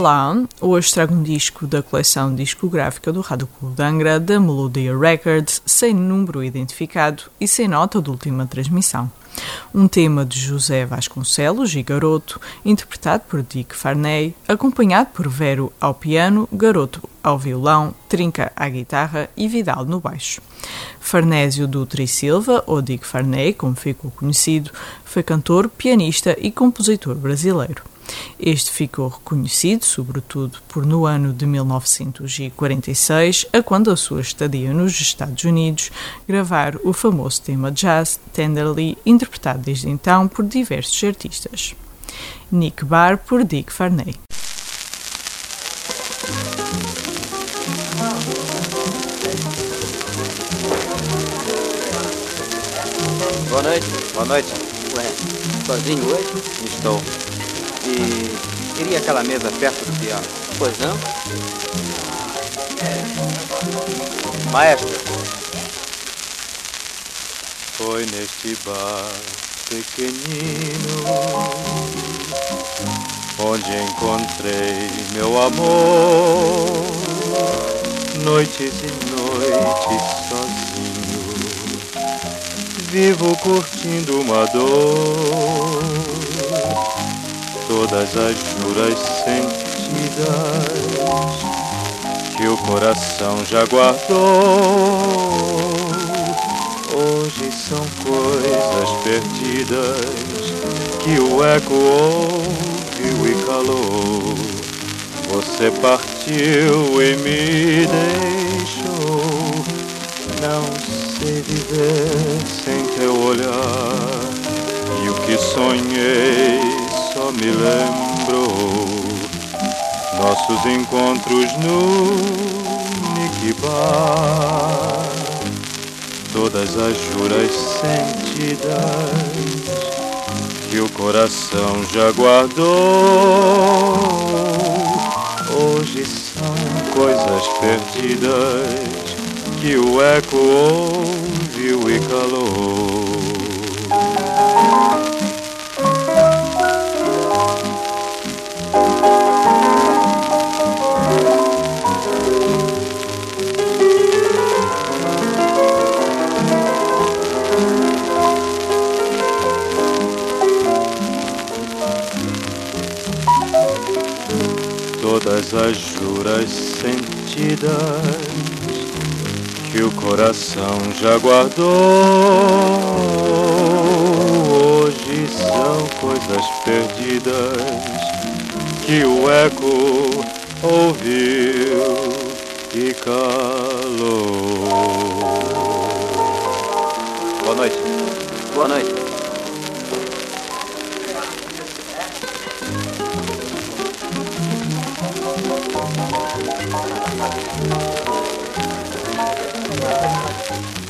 Olá, hoje trago um disco da coleção discográfica do Rádio Clube de Angra, da Melodia Records, sem número identificado e sem nota de última transmissão. Um tema de José Vasconcelos e Garoto, interpretado por Dick Farney, acompanhado por Vero ao piano, Garoto ao violão, Trinca à guitarra e Vidal no baixo. Farnésio Dutra e Silva, ou Dick Farney, como ficou conhecido, foi cantor, pianista e compositor brasileiro. Este ficou reconhecido, sobretudo, por no ano de 1946, a quando a sua estadia nos Estados Unidos, gravar o famoso tema jazz Tenderly, interpretado desde então por diversos artistas. Nick Barr por Dick Farney. Boa noite. Boa noite. Ué, sozinho hoje? Estou. E queria aquela mesa perto do piano. Pois não? Maestro. Foi neste bar pequenino onde encontrei meu amor. Noites e noites sozinho, vivo curtindo uma dor. Todas as juras sentidas que o coração já guardou. Hoje são coisas perdidas que o eco ouviu e calou. Você partiu e me deixou. Não sei viver sem teu olhar. Lembrou. Nossos encontros no Nikibar todas as juras sentidas que o coração já guardou. Hoje são coisas perdidas que o eco ouviu e calou. Todas as juras sentidas que o coração já guardou. Hoje são coisas perdidas que o eco ouviu e calou. Boa noite. Boa noite. Thank.